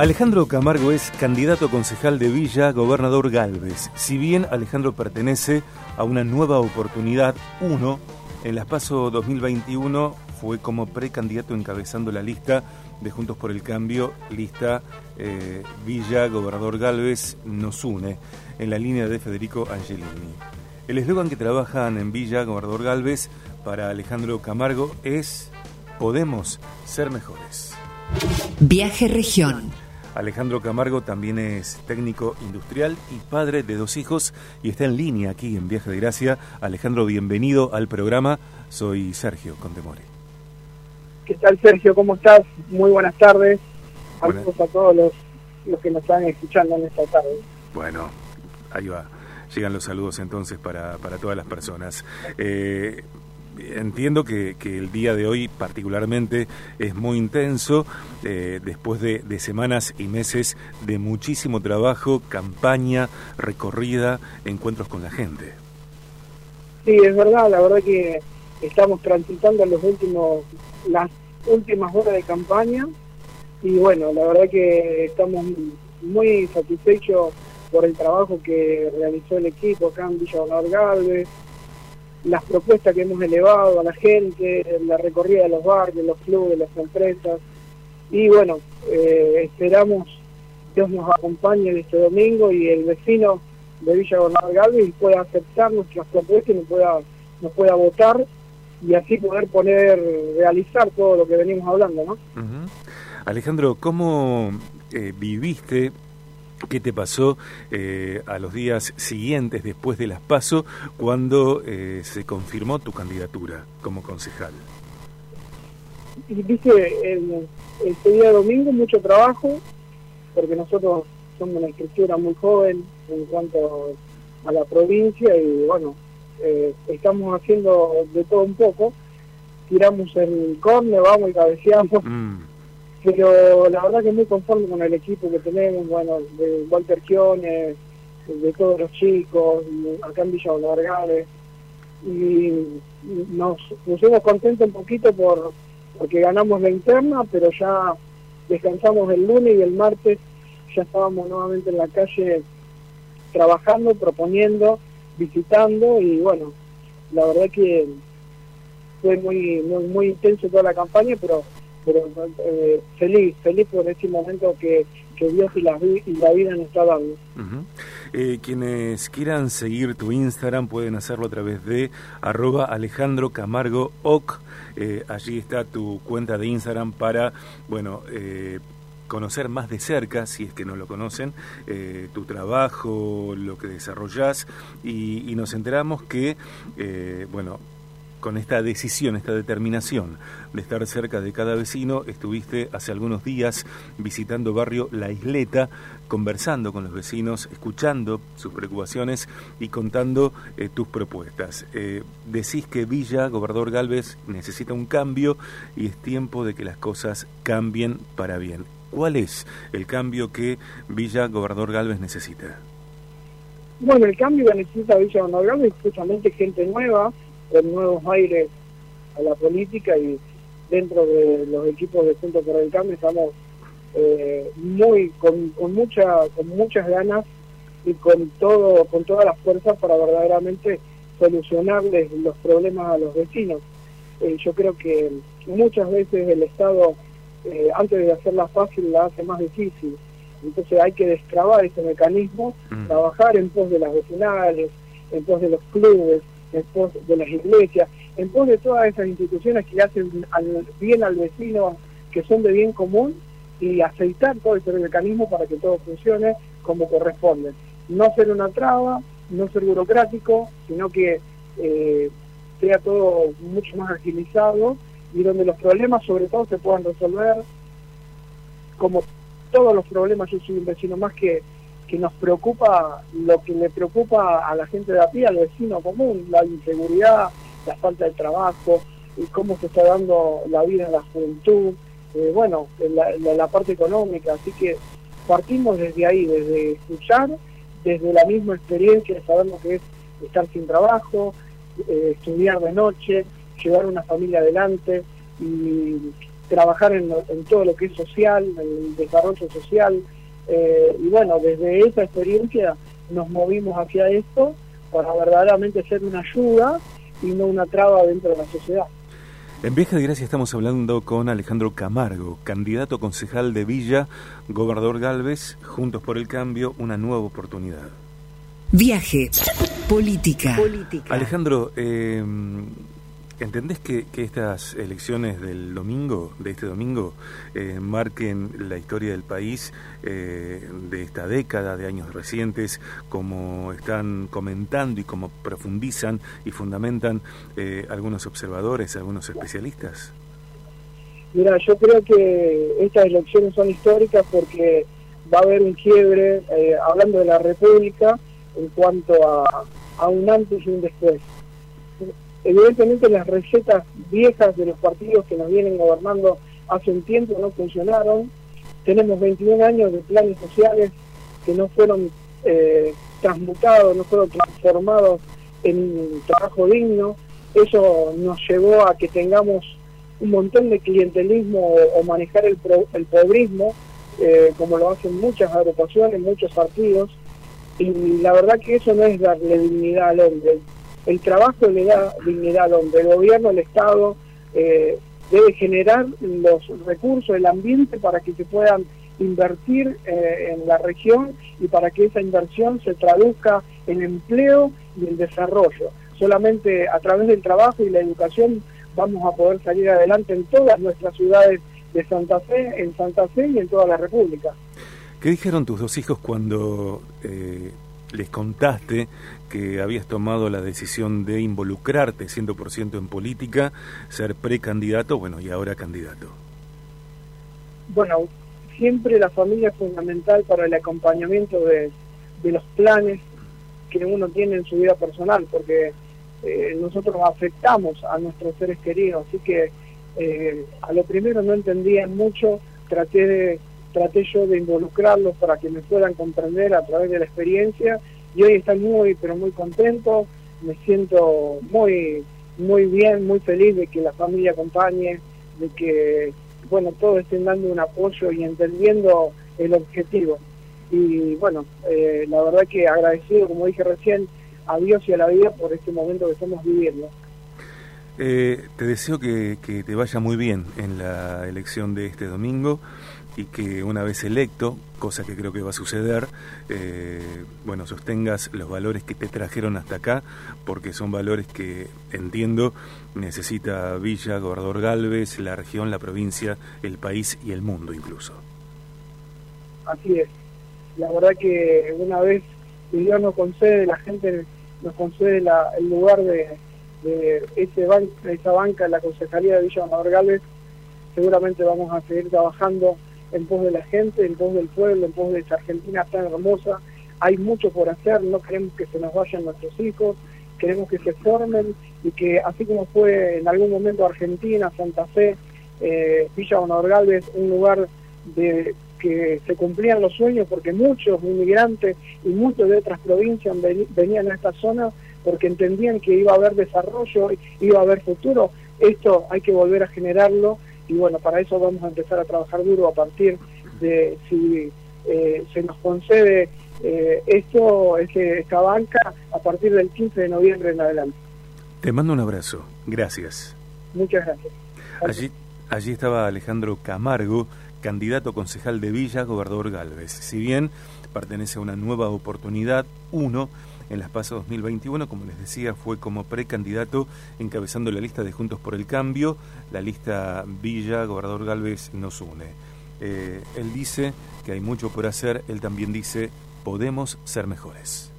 Alejandro Camargo es candidato concejal de Villa, gobernador Galvez. Si bien Alejandro pertenece a una nueva oportunidad, uno, en las PASO 2021 fue como precandidato encabezando la lista de Juntos por el Cambio, lista eh, Villa, gobernador Galvez, nos une, en la línea de Federico Angelini. El eslogan que trabajan en Villa, gobernador Galvez, para Alejandro Camargo es Podemos ser mejores. Viaje Región. Alejandro Camargo también es técnico industrial y padre de dos hijos y está en línea aquí en Viaje de Gracia. Alejandro, bienvenido al programa. Soy Sergio Contemore. ¿Qué tal, Sergio? ¿Cómo estás? Muy buenas tardes. Saludos a todos los, los que nos están escuchando en esta tarde. Bueno, ahí va. Llegan los saludos entonces para, para todas las personas. Eh, entiendo que, el día de hoy particularmente es muy intenso, eh, después de, semanas y meses de muchísimo trabajo, campaña, recorrida, encuentros con la gente. Sí, es verdad, la verdad que estamos transitando los últimos, las últimas horas de campaña y bueno, la verdad que estamos muy satisfechos por el trabajo que realizó el equipo acá en Villa Donador Galvez, las propuestas que hemos elevado a la gente, la recorrida de los barrios, los clubes, las empresas. Y bueno, eh, esperamos Dios nos acompañe este domingo y el vecino de Villa Gobernador Galvez pueda aceptar nuestras propuestas y nos pueda, nos pueda votar y así poder poner, realizar todo lo que venimos hablando, ¿no? Alejandro, ¿cómo eh, viviste ¿Qué te pasó eh, a los días siguientes después de las PASO cuando eh, se confirmó tu candidatura como concejal? Viste, el, este día domingo mucho trabajo, porque nosotros somos una estructura muy joven en cuanto a la provincia y bueno, eh, estamos haciendo de todo un poco. Tiramos el corne, vamos y cabeceamos. Mm pero la verdad que muy conforme con el equipo que tenemos, bueno, de Walter Quiones, de todos los chicos, acá en Villa Vargales, y nos pusimos contentos un poquito por porque ganamos la interna, pero ya descansamos el lunes y el martes ya estábamos nuevamente en la calle trabajando, proponiendo, visitando y bueno, la verdad que fue muy muy, muy intenso toda la campaña, pero pero eh, feliz, feliz por ese momento que, Dios y la, y la vida nos está dando. Eh, quienes quieran seguir tu Instagram pueden hacerlo a través de arroba Alejandro Camargo Oc. Eh, allí está tu cuenta de Instagram para, bueno, conocer más de cerca, si es que no lo conocen, tu trabajo, lo que desarrollas y, y nos enteramos que, bueno, con esta decisión, esta determinación de estar cerca de cada vecino, estuviste hace algunos días visitando barrio La Isleta, conversando con los vecinos, escuchando sus preocupaciones y contando eh, tus propuestas. Eh, decís que Villa, gobernador Galvez, necesita un cambio y es tiempo de que las cosas cambien para bien. ¿Cuál es el cambio que Villa, gobernador Galvez, necesita? Bueno, el cambio que necesita Villa Gobernador es justamente gente nueva, con nuevos aires a la política y dentro de los equipos de Centro por el Cambio estamos eh, muy con, con mucha con muchas ganas y con todo con todas las fuerzas para verdaderamente solucionarles los problemas a los vecinos. Eh, yo creo que muchas veces el Estado, eh, antes de hacerla fácil, la hace más difícil. Entonces hay que destrabar ese mecanismo, mm. trabajar en pos de las vecinales, en pos de los clubes, en pos de las iglesias, en pos de todas esas instituciones que hacen bien al vecino, que son de bien común, y aceitar todo ese mecanismo para que todo funcione como corresponde. No ser una traba, no ser burocrático, sino que eh, sea todo mucho más agilizado y donde los problemas sobre todo se puedan resolver como todos los problemas, yo soy un vecino más que que nos preocupa, lo que le preocupa a la gente de a pie, al vecino común, la inseguridad, la falta de trabajo, y cómo se está dando la vida en la juventud, eh, bueno, la, la, parte económica, así que partimos desde ahí, desde escuchar, desde la misma experiencia saber lo que es estar sin trabajo, eh, estudiar de noche, llevar una familia adelante y trabajar en, todo lo que es social, en el desarrollo social. Eh, y bueno, desde esa experiencia nos movimos hacia esto para verdaderamente ser una ayuda y no una traba dentro de la sociedad. En Vieja de Gracia estamos hablando con Alejandro Camargo, candidato concejal de Villa, gobernador Galvez, Juntos por el Cambio, una nueva oportunidad. Viaje, política. Alejandro, eh, ¿Entendés que, estas elecciones del domingo, de este domingo, eh, marquen la historia del país eh, de esta década, de años recientes, como están comentando y como profundizan y fundamentan eh, algunos observadores, algunos especialistas? Mira, yo creo que estas elecciones son históricas porque va a haber un quiebre, hablando de la República, en cuanto a, a un antes y un después Evidentemente las recetas viejas de los partidos que nos vienen gobernando hace un tiempo no funcionaron. Tenemos 21 años de planes sociales que no fueron eh, transmutados, no fueron transformados en trabajo digno. Eso nos llevó a que tengamos un montón de clientelismo o, manejar el, el pobrismo, eh, como lo hacen muchas agrupaciones, muchos partidos. Y la verdad que eso no es darle dignidad al hombre el trabajo le da dignidad hombre. El gobierno, el Estado, eh, debe generar los recursos, el ambiente para que se puedan invertir eh, en la región y para que esa inversión se traduzca en empleo y en desarrollo. Solamente a través del trabajo y la educación vamos a poder salir adelante en todas nuestras ciudades de Santa Fe, en Santa Fe y en toda la República. ¿Qué dijeron tus dos hijos cuando eh, les contaste que habías tomado la decisión de involucrarte 100% en política, ser precandidato, bueno, y ahora candidato? Bueno, siempre la familia es fundamental para el acompañamiento de, los planes que uno tiene en su vida personal, porque eh, nosotros afectamos a nuestros seres queridos, así que eh, a lo primero no entendían mucho, traté de traté yo de involucrarlos para que me puedan comprender a través de la experiencia y hoy están muy, pero muy contentos, me siento muy, muy bien, muy feliz de que la familia acompañe, de que, bueno, todos estén dando un apoyo y entendiendo el objetivo. Y bueno, eh, la verdad que agradecido, como dije recién, a Dios y a la vida por este momento que estamos viviendo. Eh, te deseo que, que, te vaya muy bien en la elección de este domingo y que una vez electo, cosa que creo que va a suceder, eh, bueno, sostengas los valores que te trajeron hasta acá, porque son valores que entiendo necesita Villa, Gobernador Galvez, la región, la provincia, el país y el mundo incluso. Así es. La verdad que una vez Dios nos concede, la gente nos concede el lugar de, de ese esa banca la Concejalía de Villa Gobernador Galvez, seguramente vamos a seguir trabajando en pos de la gente, en pos del pueblo, en pos de esa Argentina tan hermosa. Hay mucho por hacer, no queremos que se nos vayan nuestros hijos, queremos que se formen y que así como fue en algún momento Argentina, Santa Fe, eh, Villa Honor Galvez, un lugar de que se cumplían los sueños porque muchos inmigrantes y muchos de otras provincias venían a esta zona porque entendían que iba a haber desarrollo, iba a haber futuro. Esto hay que volver a generarlo y bueno, para eso vamos a empezar a trabajar duro a partir de si eh, se nos concede eh, esto, este, esta banca, a partir del 15 de noviembre en adelante. Te mando un abrazo, gracias. Muchas gracias. Allí, allí estaba Alejandro Camargo, candidato concejal de Villa, gobernador Galvez. Si bien pertenece a una nueva oportunidad, uno, en las PASO 2021, como les decía, fue como precandidato encabezando la lista de Juntos por el Cambio. La lista Villa, Gobernador Galvez, nos une. Eh, él dice que hay mucho por hacer, él también dice, podemos ser mejores.